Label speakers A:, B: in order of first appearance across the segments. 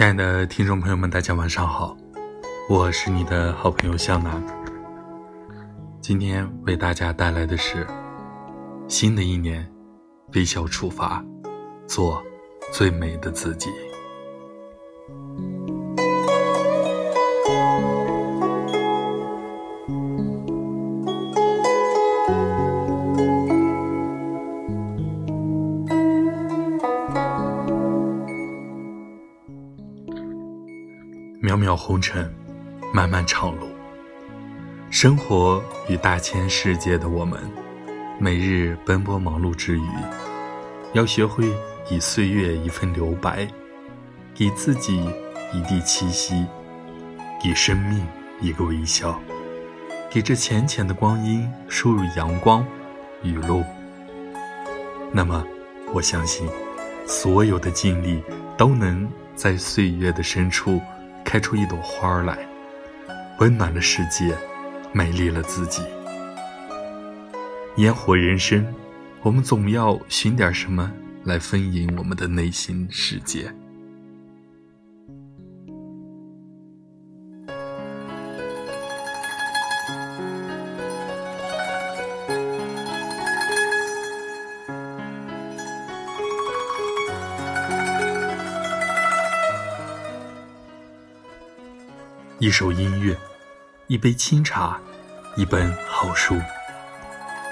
A: 亲爱的听众朋友们，大家晚上好，我是你的好朋友向南。今天为大家带来的是新的一年，微笑出发，做最美的自己。渺红尘，漫漫长路。生活与大千世界的我们，每日奔波忙碌之余，要学会以岁月一份留白，给自己一地栖息，给生命一个微笑，给这浅浅的光阴输入阳光、雨露。那么，我相信，所有的经历都能在岁月的深处。开出一朵花来，温暖了世界，美丽了自己。烟火人生，我们总要寻点什么来丰盈我们的内心世界。一首音乐，一杯清茶，一本好书，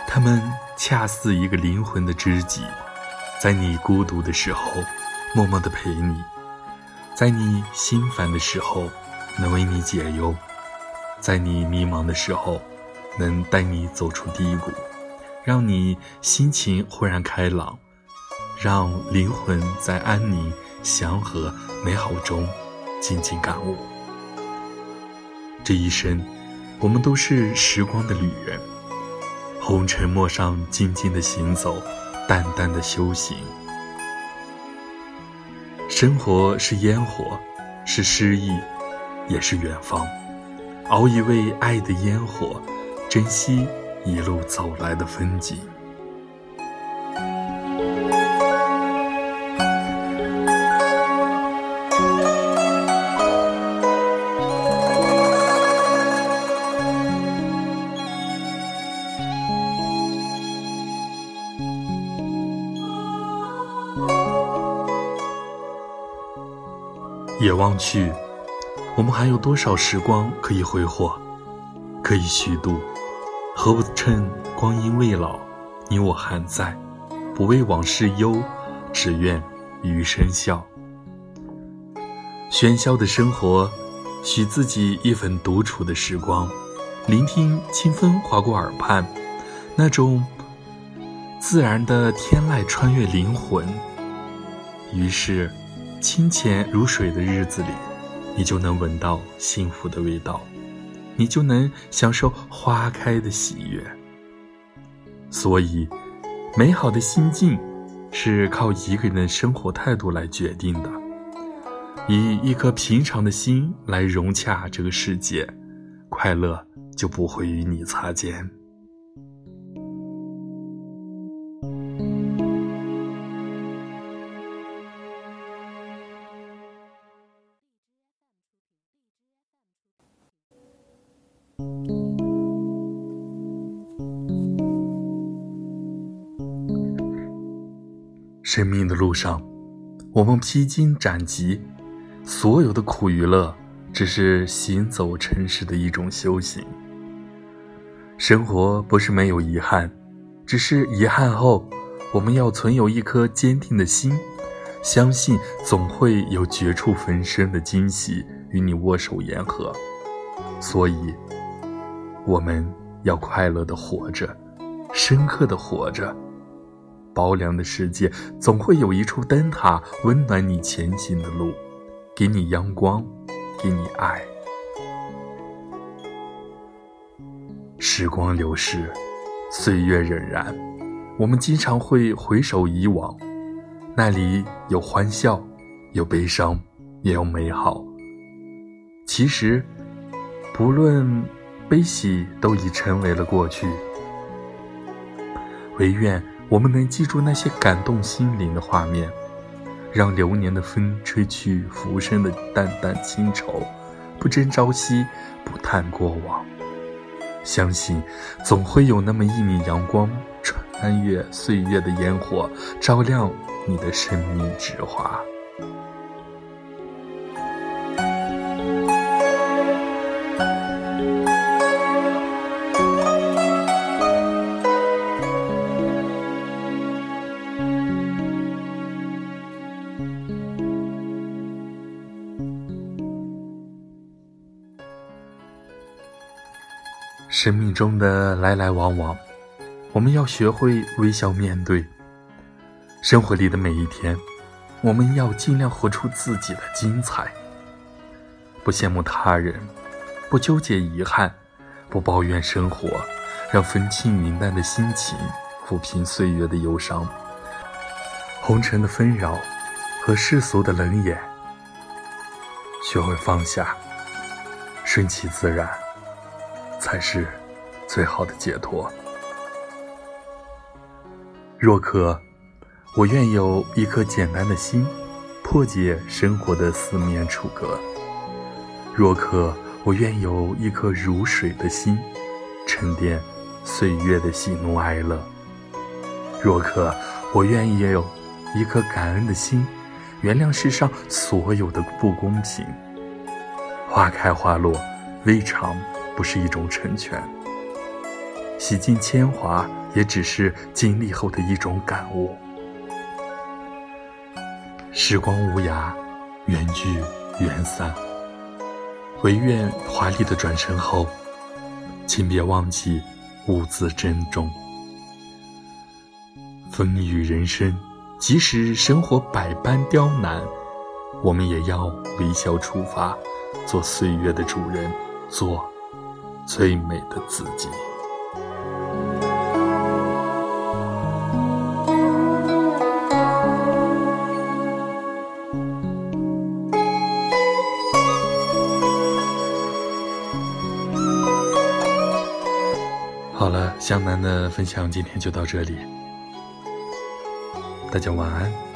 A: 它们恰似一个灵魂的知己，在你孤独的时候，默默的陪你；在你心烦的时候，能为你解忧；在你迷茫的时候，能带你走出低谷，让你心情豁然开朗，让灵魂在安宁、祥和、美好中静静感悟。这一生，我们都是时光的旅人，红尘陌上静静的行走，淡淡的修行。生活是烟火，是诗意，也是远方。熬一味爱的烟火，珍惜一路走来的风景。也望去，我们还有多少时光可以挥霍，可以虚度？何不趁光阴未老，你我还在，不为往事忧，只愿余生笑。喧嚣的生活，许自己一份独处的时光，聆听清风划过耳畔，那种自然的天籁穿越灵魂。于是。清浅如水的日子里，你就能闻到幸福的味道，你就能享受花开的喜悦。所以，美好的心境是靠一个人的生活态度来决定的。以一颗平常的心来融洽这个世界，快乐就不会与你擦肩。生命的路上，我们披荆斩棘，所有的苦与乐，只是行走尘世的一种修行。生活不是没有遗憾，只是遗憾后，我们要存有一颗坚定的心，相信总会有绝处逢生的惊喜与你握手言和。所以，我们要快乐的活着，深刻的活着。薄凉的世界，总会有一处灯塔温暖你前行的路，给你阳光，给你爱。时光流逝，岁月荏苒，我们经常会回首以往，那里有欢笑，有悲伤，也有美好。其实，不论悲喜，都已成为了过去。唯愿。我们能记住那些感动心灵的画面，让流年的风吹去浮生的淡淡清愁，不争朝夕，不叹过往。相信总会有那么一米阳光，穿越岁月的烟火，照亮你的生命之花。生命中的来来往往，我们要学会微笑面对。生活里的每一天，我们要尽量活出自己的精彩。不羡慕他人，不纠结遗憾，不抱怨生活，让风轻云淡的心情抚平岁月的忧伤。红尘的纷扰和世俗的冷眼，学会放下，顺其自然。才是最好的解脱。若可，我愿有一颗简单的心，破解生活的四面楚歌；若可，我愿有一颗如水的心，沉淀岁月的喜怒哀乐；若可，我愿意有一颗感恩的心，原谅世上所有的不公平。花开花落，未尝。不是一种成全，洗尽铅华，也只是经历后的一种感悟。时光无涯，缘聚缘散，唯愿华丽的转身后，请别忘记兀自珍重。风雨人生，即使生活百般刁难，我们也要微笑出发，做岁月的主人，做。最美的自己。好了，湘南的分享今天就到这里，大家晚安。